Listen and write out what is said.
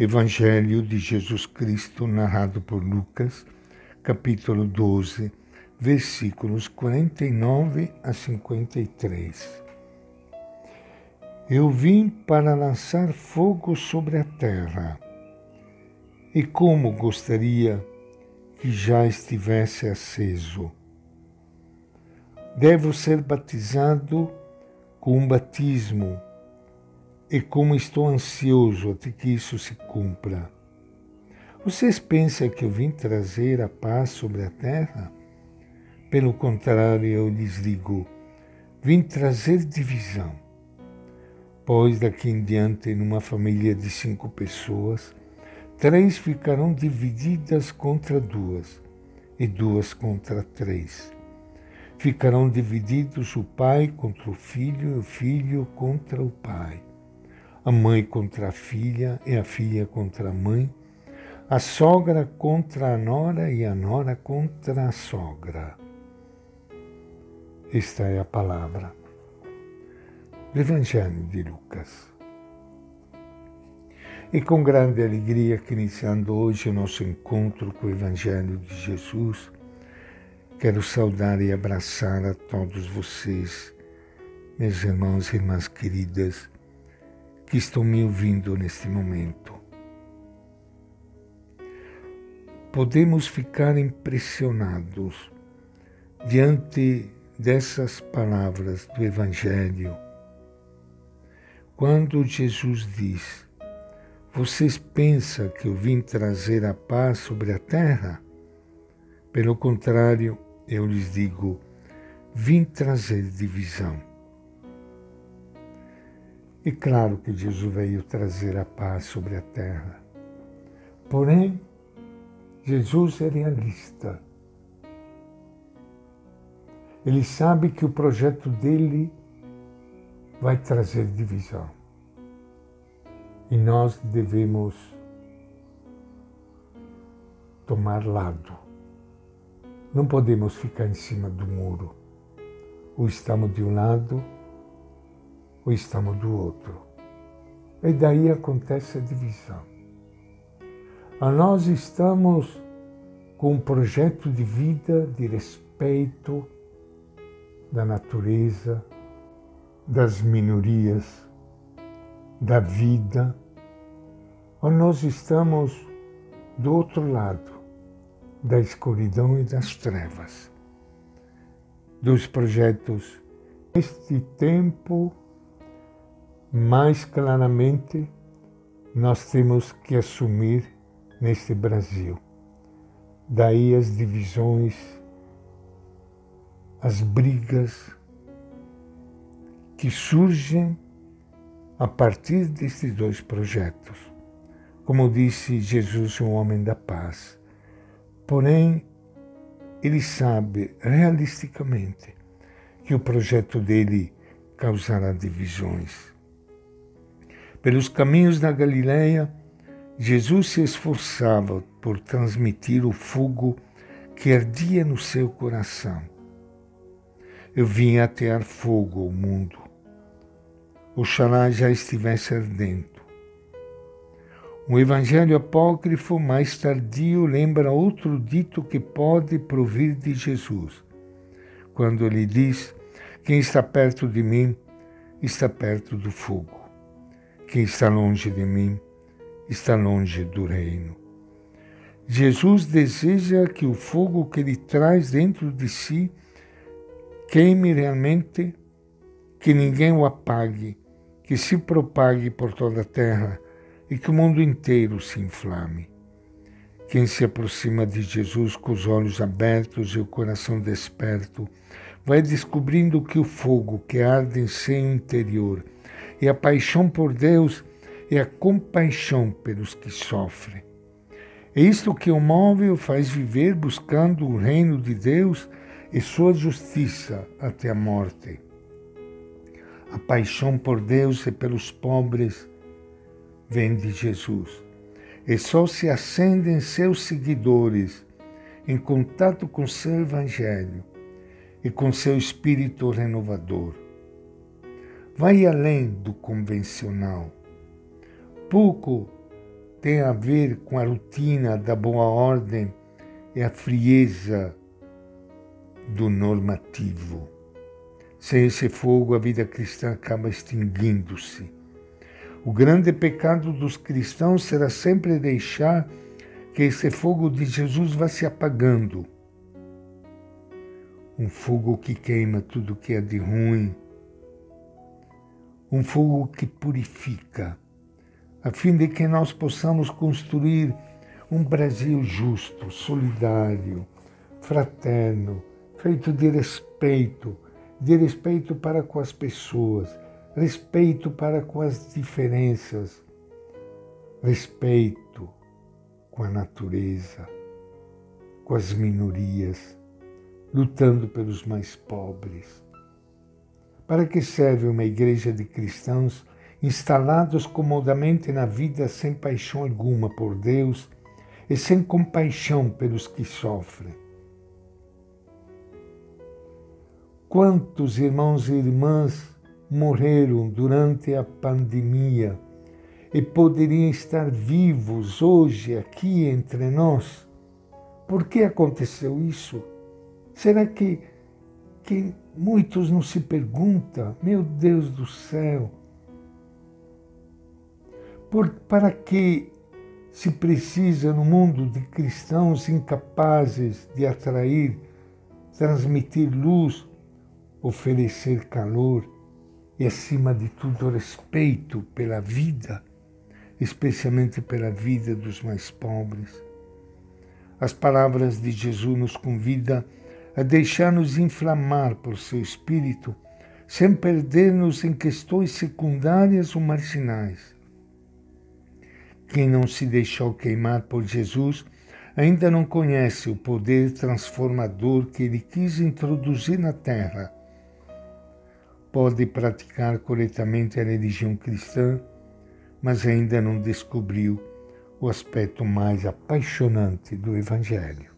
Evangelho de Jesus Cristo, narrado por Lucas, capítulo 12, versículos 49 a 53. Eu vim para lançar fogo sobre a terra, e como gostaria que já estivesse aceso. Devo ser batizado com um batismo e como estou ansioso até que isso se cumpra. Vocês pensam que eu vim trazer a paz sobre a terra? Pelo contrário, eu lhes digo, vim trazer divisão. Pois daqui em diante, numa família de cinco pessoas, três ficarão divididas contra duas, e duas contra três. Ficarão divididos o pai contra o filho e o filho contra o pai a mãe contra a filha e a filha contra a mãe, a sogra contra a nora e a nora contra a sogra. Esta é a palavra do Evangelho de Lucas. E com grande alegria que iniciando hoje o nosso encontro com o Evangelho de Jesus, quero saudar e abraçar a todos vocês, meus irmãos e irmãs queridas, que estão me ouvindo neste momento. Podemos ficar impressionados diante dessas palavras do Evangelho, quando Jesus diz: Vocês pensam que eu vim trazer a paz sobre a terra? Pelo contrário, eu lhes digo: vim trazer divisão. E claro que Jesus veio trazer a paz sobre a terra. Porém, Jesus é realista. Ele sabe que o projeto dele vai trazer divisão. E nós devemos tomar lado. Não podemos ficar em cima do muro. Ou estamos de um lado ou estamos do outro. E daí acontece a divisão. A nós estamos com um projeto de vida, de respeito da natureza, das minorias, da vida, ou nós estamos do outro lado, da escuridão e das trevas, dos projetos. Este tempo mais claramente nós temos que assumir neste Brasil. Daí as divisões, as brigas que surgem a partir destes dois projetos. Como disse Jesus, um homem da paz. Porém, ele sabe realisticamente que o projeto dele causará divisões pelos caminhos da Galileia, Jesus se esforçava por transmitir o fogo que ardia no seu coração. Eu vim atear fogo ao mundo. Oxalá já estivesse ardendo. Um evangelho apócrifo mais tardio lembra outro dito que pode provir de Jesus, quando ele diz: Quem está perto de mim está perto do fogo. Quem está longe de mim está longe do reino. Jesus deseja que o fogo que ele traz dentro de si queime realmente, que ninguém o apague, que se propague por toda a terra e que o mundo inteiro se inflame. Quem se aproxima de Jesus com os olhos abertos e o coração desperto, vai descobrindo que o fogo que arde em seu interior e a paixão por Deus é a compaixão pelos que sofrem. É isto que o move e faz viver buscando o reino de Deus e sua justiça até a morte. A paixão por Deus e pelos pobres vem de Jesus. E só se acendem seus seguidores em contato com seu Evangelho e com seu espírito renovador vai além do convencional. Pouco tem a ver com a rotina da boa ordem e a frieza do normativo. Sem esse fogo, a vida cristã acaba extinguindo-se. O grande pecado dos cristãos será sempre deixar que esse fogo de Jesus vá se apagando. Um fogo que queima tudo que é de ruim. Um fogo que purifica, a fim de que nós possamos construir um Brasil justo, solidário, fraterno, feito de respeito, de respeito para com as pessoas, respeito para com as diferenças, respeito com a natureza, com as minorias, lutando pelos mais pobres. Para que serve uma igreja de cristãos instalados comodamente na vida sem paixão alguma por Deus e sem compaixão pelos que sofrem? Quantos irmãos e irmãs morreram durante a pandemia e poderiam estar vivos hoje aqui entre nós? Por que aconteceu isso? Será que, que muitos não se perguntam, meu Deus do céu, por, para que se precisa no mundo de cristãos incapazes de atrair, transmitir luz oferecer calor e, acima de tudo, respeito pela vida, especialmente pela vida dos mais pobres. As palavras de Jesus nos convidam a deixar-nos inflamar por seu espírito, sem perder-nos em questões secundárias ou marginais. Quem não se deixou queimar por Jesus ainda não conhece o poder transformador que ele quis introduzir na terra pode praticar corretamente a religião cristã, mas ainda não descobriu o aspecto mais apaixonante do Evangelho.